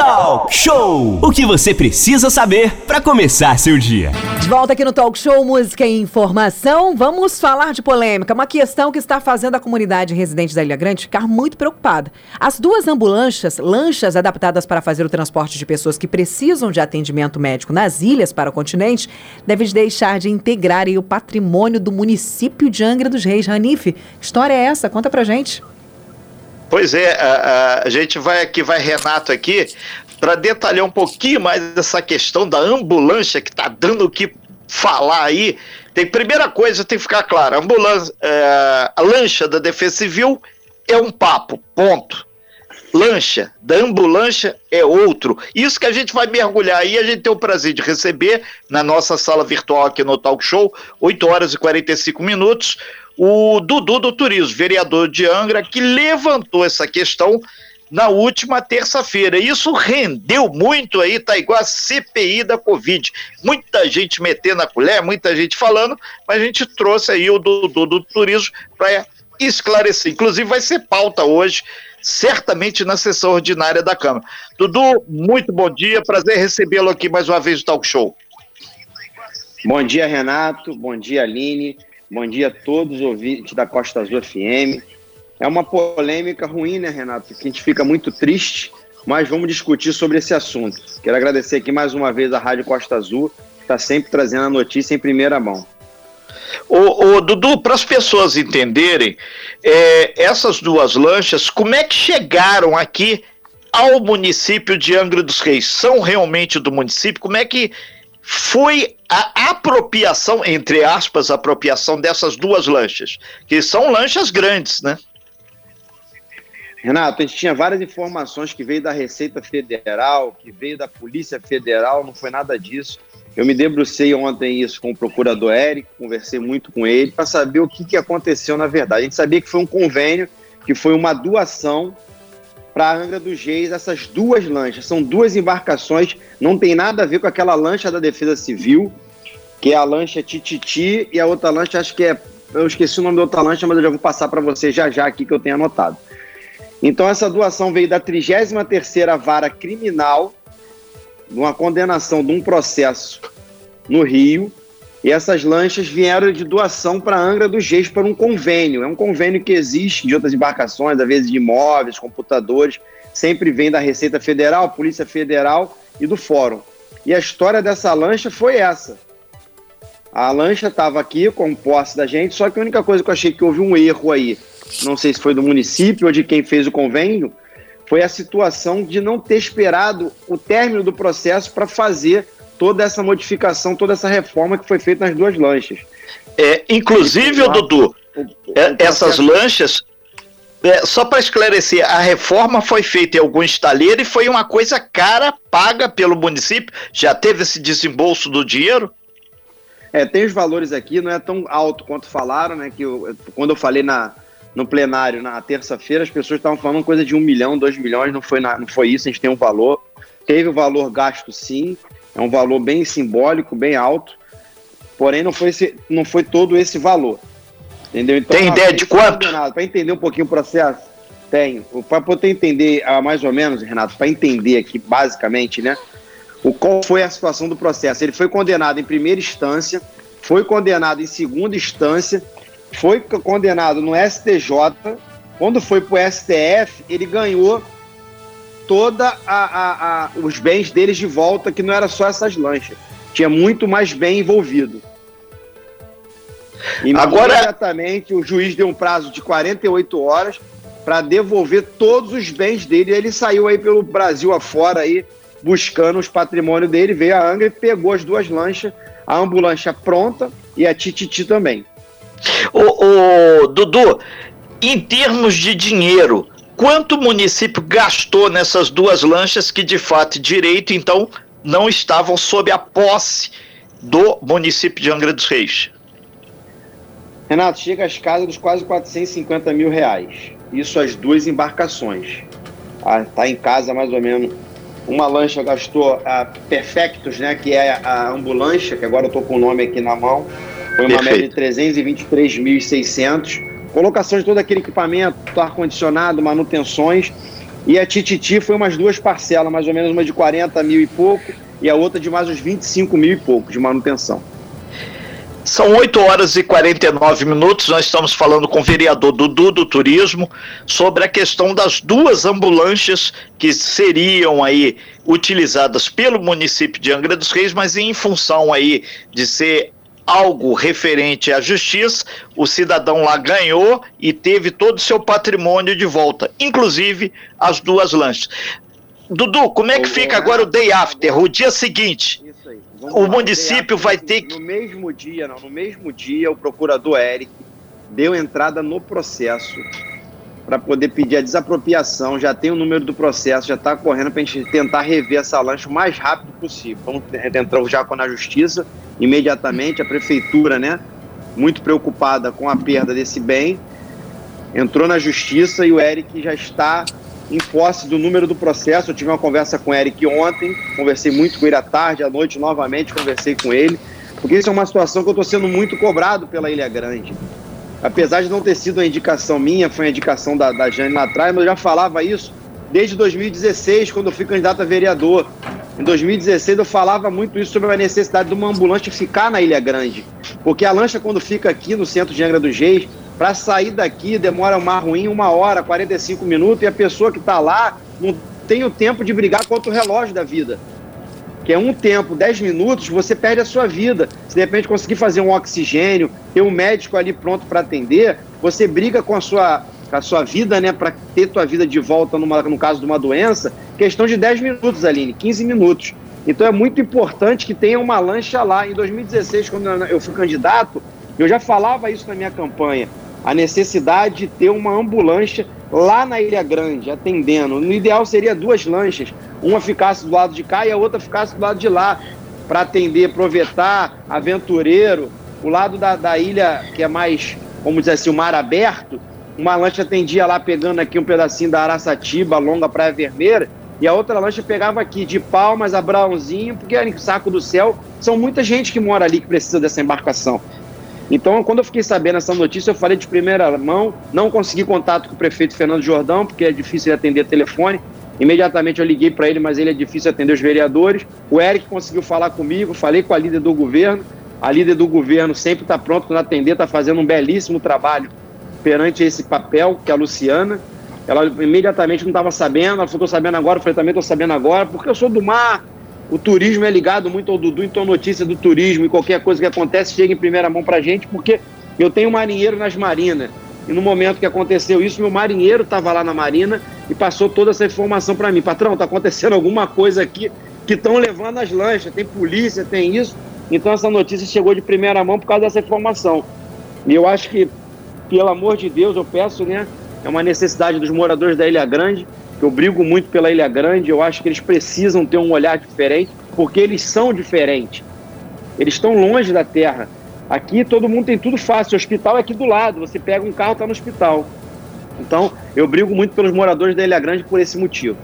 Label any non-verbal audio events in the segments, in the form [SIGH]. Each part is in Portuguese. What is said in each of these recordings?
Talk Show! O que você precisa saber para começar seu dia. De volta aqui no Talk Show Música e Informação, vamos falar de polêmica, uma questão que está fazendo a comunidade residente da Ilha Grande ficar muito preocupada. As duas ambulâncias, lanchas adaptadas para fazer o transporte de pessoas que precisam de atendimento médico nas ilhas para o continente, devem deixar de integrar o patrimônio do município de Angra dos Reis. Ranife, que história é essa? Conta pra gente. Pois é, a, a, gente vai aqui, vai Renato aqui, para detalhar um pouquinho mais essa questão da ambulância que está dando o que falar aí. Tem primeira coisa tem que ficar claro, a ambulância, é, a lancha da Defesa Civil é um papo, ponto. Lancha da ambulância é outro. Isso que a gente vai mergulhar aí, a gente tem o prazer de receber na nossa sala virtual aqui no Talk Show, 8 horas e 45 minutos, o Dudu do Turismo, vereador de Angra, que levantou essa questão na última terça-feira. Isso rendeu muito aí, tá igual a CPI da Covid. Muita gente metendo a colher, muita gente falando, mas a gente trouxe aí o Dudu do Turismo para esclarecer. Inclusive vai ser pauta hoje, certamente na sessão ordinária da Câmara. Dudu, muito bom dia, prazer recebê-lo aqui mais uma vez no Talk Show. Bom dia, Renato. Bom dia, Aline. Bom dia a todos os ouvintes da Costa Azul FM. É uma polêmica ruim, né, Renato? Que a gente fica muito triste, mas vamos discutir sobre esse assunto. Quero agradecer aqui mais uma vez a Rádio Costa Azul, que está sempre trazendo a notícia em primeira mão. Ô, ô Dudu, para as pessoas entenderem, é, essas duas lanchas, como é que chegaram aqui ao município de Angra dos Reis? São realmente do município? Como é que foi a apropriação, entre aspas, apropriação dessas duas lanchas, que são lanchas grandes, né? Renato, a gente tinha várias informações que veio da Receita Federal, que veio da Polícia Federal, não foi nada disso. Eu me debrucei ontem isso com o procurador Érico, conversei muito com ele para saber o que, que aconteceu na verdade. A gente sabia que foi um convênio, que foi uma doação para Angra dos Reis essas duas lanchas. São duas embarcações, não tem nada a ver com aquela lancha da Defesa Civil, que é a lancha Tititi, e a outra lancha, acho que é. Eu esqueci o nome da outra lancha, mas eu já vou passar para você já já aqui que eu tenho anotado. Então, essa doação veio da 33 Vara Criminal, uma condenação de um processo no Rio, e essas lanchas vieram de doação para Angra dos Reis para um convênio. É um convênio que existe de outras embarcações, às vezes de imóveis, computadores, sempre vem da Receita Federal, Polícia Federal e do Fórum. E a história dessa lancha foi essa. A lancha estava aqui com posse da gente, só que a única coisa que eu achei que houve um erro aí, não sei se foi do município ou de quem fez o convênio, foi a situação de não ter esperado o término do processo para fazer toda essa modificação, toda essa reforma que foi feita nas duas lanchas. É, inclusive, o Dudu, o, o, é, essas lanchas, é, só para esclarecer, a reforma foi feita em algum estaleiro e foi uma coisa cara, paga pelo município? Já teve esse desembolso do dinheiro? É, tem os valores aqui, não é tão alto quanto falaram, né? Que eu, quando eu falei na, no plenário na terça-feira, as pessoas estavam falando coisa de um milhão, dois milhões, não foi, na, não foi isso, a gente tem um valor. Teve o valor gasto sim, é um valor bem simbólico, bem alto, porém não foi, esse, não foi todo esse valor. Entendeu? Então, Tem ideia de quanto? Para entender um pouquinho o processo, tenho. Para poder entender ah, mais ou menos, Renato, para entender aqui basicamente, né? O qual foi a situação do processo? Ele foi condenado em primeira instância, foi condenado em segunda instância, foi condenado no STJ. Quando foi para o STF, ele ganhou toda a, a, a, os bens deles de volta, que não era só essas lanchas. Tinha muito mais bem envolvido. E Agora... imediatamente o juiz deu um prazo de 48 horas para devolver todos os bens dele. Ele saiu aí pelo Brasil afora aí buscando os patrimônios dele, veio a Angra e pegou as duas lanchas, a ambulância pronta e a Tititi também. O, o Dudu, em termos de dinheiro, quanto o município gastou nessas duas lanchas que de fato direito então não estavam sob a posse do município de Angra dos Reis? Renato, chega às casas dos quase 450 mil reais. Isso as duas embarcações. Ah, tá em casa mais ou menos. Uma lancha gastou a Perfectos, né, que é a ambulância, que agora eu tô com o nome aqui na mão. Foi uma Perfeito. média de 323.600 colocação de todo aquele equipamento, ar-condicionado, manutenções, E a Tititi foi umas duas parcelas, mais ou menos uma de 40 mil e pouco e a outra de mais uns 25 mil e pouco de manutenção. São 8 horas e 49 minutos. Nós estamos falando com o vereador Dudu do Turismo sobre a questão das duas ambulâncias que seriam aí utilizadas pelo município de Angra dos Reis, mas em função aí de ser algo referente à justiça, o cidadão lá ganhou e teve todo o seu patrimônio de volta, inclusive as duas lanchas. Dudu, como é que fica agora o day after, o dia seguinte? o município vai ter que. No mesmo dia, não, no mesmo dia, o procurador Eric deu entrada no processo para poder pedir a desapropriação. Já tem o número do processo, já está correndo para a gente tentar rever essa lancha o mais rápido possível. Vamos entrar já com a justiça imediatamente. A prefeitura, né, muito preocupada com a perda desse bem, entrou na justiça e o Eric já está em posse do número do processo. Eu tive uma conversa com o Eric ontem, conversei muito com ele à tarde, à noite novamente conversei com ele, porque isso é uma situação que eu estou sendo muito cobrado pela Ilha Grande. Apesar de não ter sido uma indicação minha, foi uma indicação da, da Jane lá atrás, mas eu já falava isso desde 2016, quando eu fui candidato a vereador. Em 2016 eu falava muito isso sobre a necessidade de uma ambulância ficar na Ilha Grande. Porque a lancha, quando fica aqui no centro de Angra dos Reis, para sair daqui demora uma ruim uma hora, 45 minutos, e a pessoa que está lá não tem o tempo de brigar contra o relógio da vida. Que é um tempo, 10 minutos, você perde a sua vida. Se de repente conseguir fazer um oxigênio, ter um médico ali pronto para atender, você briga com a sua, com a sua vida, né, para ter tua vida de volta numa, no caso de uma doença, questão de 10 minutos, Aline, 15 minutos. Então é muito importante que tenha uma lancha lá. Em 2016, quando eu fui candidato, eu já falava isso na minha campanha a necessidade de ter uma ambulância lá na Ilha Grande, atendendo. No ideal seria duas lanchas, uma ficasse do lado de cá e a outra ficasse do lado de lá, para atender, aproveitar, aventureiro. O lado da, da ilha, que é mais, vamos dizer assim, o mar aberto, uma lancha atendia lá pegando aqui um pedacinho da Araçatiba, longa Praia Vermelha, e a outra lancha pegava aqui de Palmas a porque era em Saco do Céu. São muita gente que mora ali que precisa dessa embarcação. Então, quando eu fiquei sabendo essa notícia, eu falei de primeira mão, não consegui contato com o prefeito Fernando Jordão, porque é difícil atender telefone. Imediatamente eu liguei para ele, mas ele é difícil atender os vereadores. O Eric conseguiu falar comigo, falei com a líder do governo. A líder do governo sempre está pronta para atender, está fazendo um belíssimo trabalho perante esse papel, que é a Luciana. Ela imediatamente não estava sabendo, ela falou, estou sabendo agora, eu falei, também estou sabendo agora, porque eu sou do mar, o turismo é ligado muito ao Dudu, então notícia do turismo e qualquer coisa que acontece chega em primeira mão pra gente, porque eu tenho marinheiro nas marinas. E no momento que aconteceu isso, meu marinheiro estava lá na marina e passou toda essa informação para mim. Patrão, tá acontecendo alguma coisa aqui que estão levando as lanchas, tem polícia, tem isso. Então essa notícia chegou de primeira mão por causa dessa informação. E eu acho que, pelo amor de Deus, eu peço, né? É uma necessidade dos moradores da Ilha Grande eu brigo muito pela Ilha Grande, eu acho que eles precisam ter um olhar diferente, porque eles são diferentes. Eles estão longe da terra. Aqui todo mundo tem tudo fácil, o hospital é aqui do lado, você pega um carro, está no hospital. Então, eu brigo muito pelos moradores da Ilha Grande por esse motivo.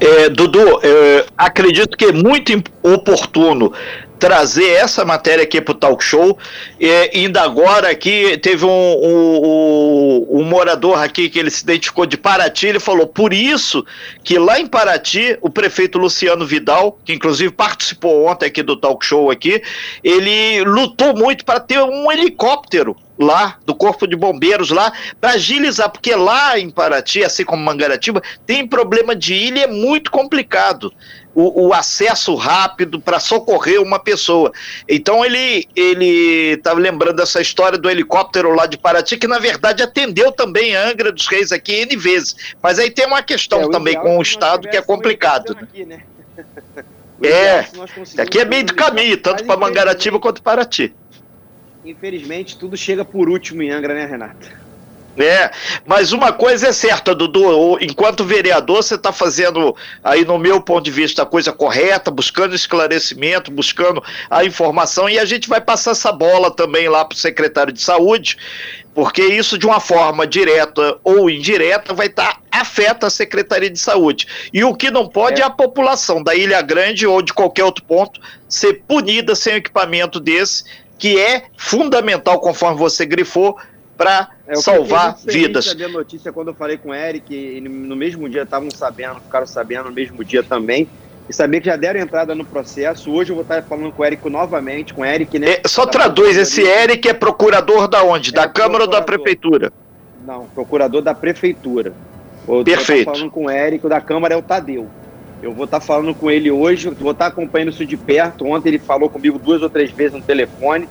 É, Dudu, é, acredito que é muito oportuno trazer essa matéria aqui para o talk show. E ainda agora aqui teve um, um, um, um, morador aqui que ele se identificou de Paraty, ele falou, por isso que lá em Paraty, o prefeito Luciano Vidal, que inclusive participou ontem aqui do talk show aqui, ele lutou muito para ter um helicóptero lá, do Corpo de Bombeiros lá, para agilizar, porque lá em Paraty, assim como Mangaratiba, tem problema de ilha, é muito complicado o, o acesso rápido para socorrer uma pessoa. Então ele ele estava lembrando dessa história do helicóptero lá de Paraty, que na verdade atendeu também a Angra dos Reis aqui N vezes. Mas aí tem uma questão é, também com o Estado que é complicado. Aqui, né? [LAUGHS] é, aqui é meio do caminho, tanto para Mangaratiba quanto Paraty. Infelizmente, tudo chega por último em Angra, né, Renata? É, mas uma coisa é certa, Dudu, enquanto vereador você está fazendo, aí no meu ponto de vista, a coisa correta, buscando esclarecimento, buscando a informação, e a gente vai passar essa bola também lá para o secretário de saúde, porque isso de uma forma direta ou indireta vai estar tá, afeta a Secretaria de Saúde. E o que não pode é. é a população da Ilha Grande ou de qualquer outro ponto ser punida sem equipamento desse, que é fundamental, conforme você grifou, para é, salvar vidas. Eu a notícia quando eu falei com o Eric, e no mesmo dia estavam sabendo, ficaram sabendo no mesmo dia também, e saber que já deram entrada no processo. Hoje eu vou estar falando com o Eric novamente, com o Eric, né? É, só traduz, esse Eric é procurador da onde? É da Câmara ou da Prefeitura? Não, procurador da Prefeitura. Eu Perfeito. Falando com o Eric, da Câmara é o Tadeu. Eu vou estar falando com ele hoje, vou estar acompanhando isso de perto. Ontem ele falou comigo duas ou três vezes no telefone.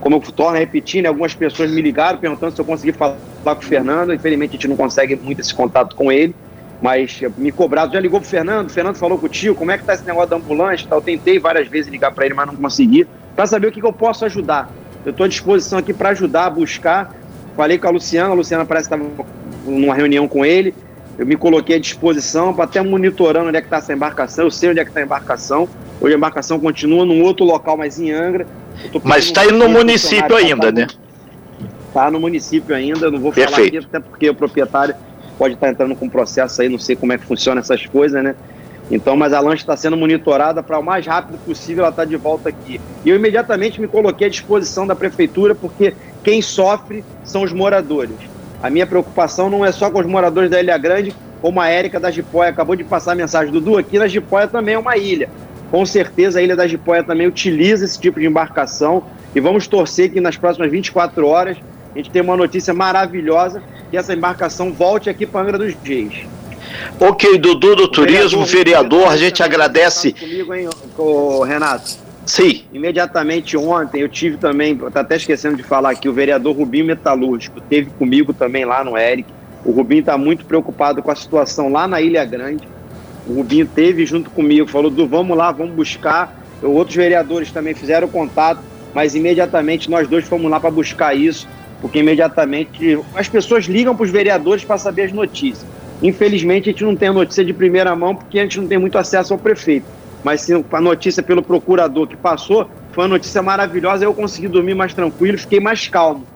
Como eu torno a repetir, né, algumas pessoas me ligaram perguntando se eu consegui falar com o Fernando. Infelizmente a gente não consegue muito esse contato com ele. Mas me cobraram, já ligou pro Fernando, o Fernando falou com o tio, como é que tá esse negócio da ambulância. Eu tentei várias vezes ligar para ele, mas não consegui, para saber o que, que eu posso ajudar. Eu estou à disposição aqui para ajudar buscar. Falei com a Luciana, a Luciana parece que estava numa reunião com ele. Eu me coloquei à disposição para até monitorando onde é que está essa embarcação. Eu sei onde é que está a embarcação. Hoje a embarcação continua num outro local, mas em Angra. Mas está aí no município ainda, né? Está no município ainda. Não vou falar Perfeito. aqui, até porque o proprietário pode estar tá entrando com processo aí. Não sei como é que funciona essas coisas, né? Então, mas a lancha está sendo monitorada para o mais rápido possível ela estar tá de volta aqui. E eu imediatamente me coloquei à disposição da prefeitura, porque quem sofre são os moradores. A minha preocupação não é só com os moradores da Ilha Grande, como a Érica da Jipóia acabou de passar a mensagem. Dudu, aqui na Jipóia também é uma ilha. Com certeza a Ilha da Jipóia também utiliza esse tipo de embarcação e vamos torcer que nas próximas 24 horas a gente tenha uma notícia maravilhosa que essa embarcação volte aqui para Angra dos Reis. Ok, Dudu do Turismo, vereador, vereador a gente agradece. Comigo, hein, Renato? Sim. Imediatamente ontem eu tive também, tá até esquecendo de falar aqui, o vereador Rubinho Metalúrgico teve comigo também lá no Eric. O Rubinho está muito preocupado com a situação lá na Ilha Grande. O Rubinho teve junto comigo, falou: do vamos lá, vamos buscar. Outros vereadores também fizeram contato, mas imediatamente nós dois fomos lá para buscar isso, porque imediatamente as pessoas ligam para os vereadores para saber as notícias. Infelizmente a gente não tem a notícia de primeira mão porque a gente não tem muito acesso ao prefeito mas sim, a notícia pelo procurador que passou foi uma notícia maravilhosa. Eu consegui dormir mais tranquilo, fiquei mais calmo,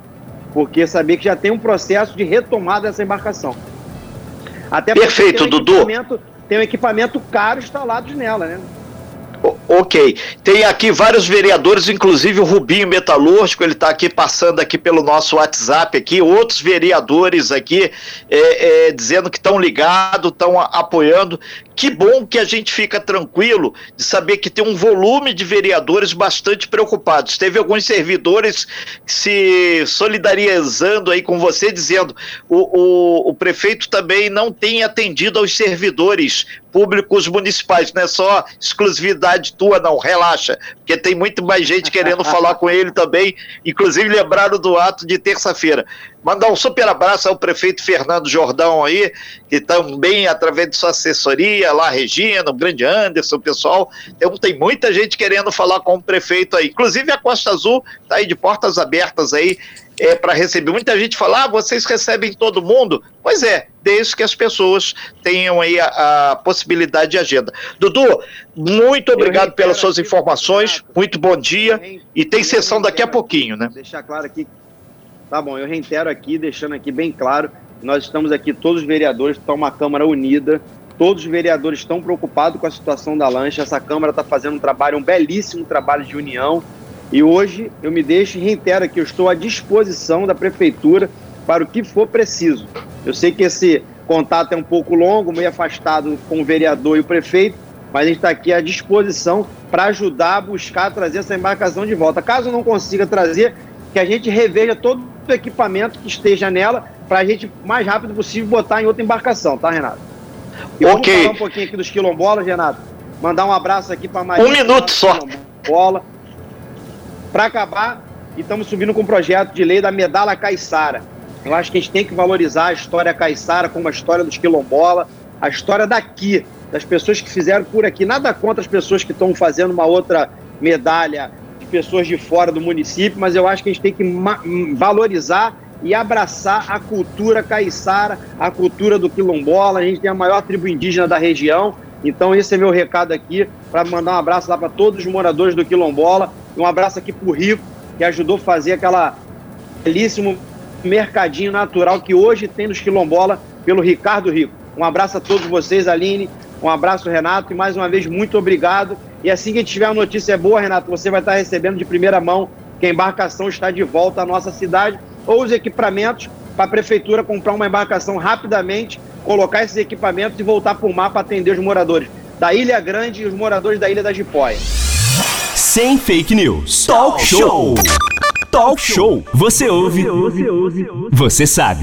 porque sabia que já tem um processo de retomada dessa embarcação. Até Perfeito, tem um Dudu. Tem um equipamento caro instalado nela, né? Ok. Tem aqui vários vereadores, inclusive o Rubinho Metalúrgico, ele está aqui passando aqui pelo nosso WhatsApp aqui, outros vereadores aqui é, é, dizendo que estão ligados, estão apoiando. Que bom que a gente fica tranquilo de saber que tem um volume de vereadores bastante preocupados. Teve alguns servidores se solidarizando aí com você, dizendo o, o, o prefeito também não tem atendido aos servidores públicos municipais, não é só exclusividade tua, não, relaxa, porque tem muito mais gente querendo [LAUGHS] falar com ele também, inclusive lembraram do ato de terça-feira. Mandar um super abraço ao prefeito Fernando Jordão aí, que também, através de sua assessoria, lá, Regina, o grande Anderson, o pessoal, tem, tem muita gente querendo falar com o prefeito aí. Inclusive a Costa Azul está aí de portas abertas aí é, para receber. Muita gente fala, ah, vocês recebem todo mundo. Pois é, desde que as pessoas tenham aí a, a possibilidade de agenda. Dudu, muito obrigado pelas suas informações, muito bom dia, e tem sessão daqui a pouquinho, né? Deixar claro aqui Tá bom, eu reitero aqui, deixando aqui bem claro, nós estamos aqui, todos os vereadores, estão uma Câmara unida, todos os vereadores estão preocupados com a situação da lancha, essa Câmara está fazendo um trabalho, um belíssimo trabalho de união, e hoje eu me deixo e reitero aqui, eu estou à disposição da Prefeitura para o que for preciso. Eu sei que esse contato é um pouco longo, meio afastado com o vereador e o prefeito, mas a gente está aqui à disposição para ajudar a buscar trazer essa embarcação de volta. Caso não consiga trazer, que a gente reveja todo o equipamento que esteja nela para a gente, mais rápido possível, botar em outra embarcação, tá, Renato? E ok. Vamos falar um pouquinho aqui dos quilombolas, Renato. Mandar um abraço aqui para Maria. Um minuto só. Bola. Para acabar, estamos subindo com um projeto de lei da medalha caiçara. Eu acho que a gente tem que valorizar a história caiçara como a história dos quilombola, a história daqui, das pessoas que fizeram por aqui. Nada contra as pessoas que estão fazendo uma outra medalha pessoas de fora do município, mas eu acho que a gente tem que valorizar e abraçar a cultura caiçara, a cultura do quilombola. A gente tem a maior tribo indígena da região. Então, esse é meu recado aqui para mandar um abraço lá para todos os moradores do quilombola. E um abraço aqui para o Rico, que ajudou a fazer aquela belíssimo mercadinho natural que hoje tem nos quilombola pelo Ricardo Rico. Um abraço a todos vocês, Aline. Um abraço, Renato. E mais uma vez, muito obrigado. E assim que tiver uma notícia boa, Renato, você vai estar recebendo de primeira mão que a embarcação está de volta à nossa cidade. Ou os equipamentos para a prefeitura comprar uma embarcação rapidamente, colocar esses equipamentos e voltar para o mar para atender os moradores da Ilha Grande e os moradores da Ilha da Jipóia. Sem fake news. Talk show. Talk show. Você ouve. Você sabe.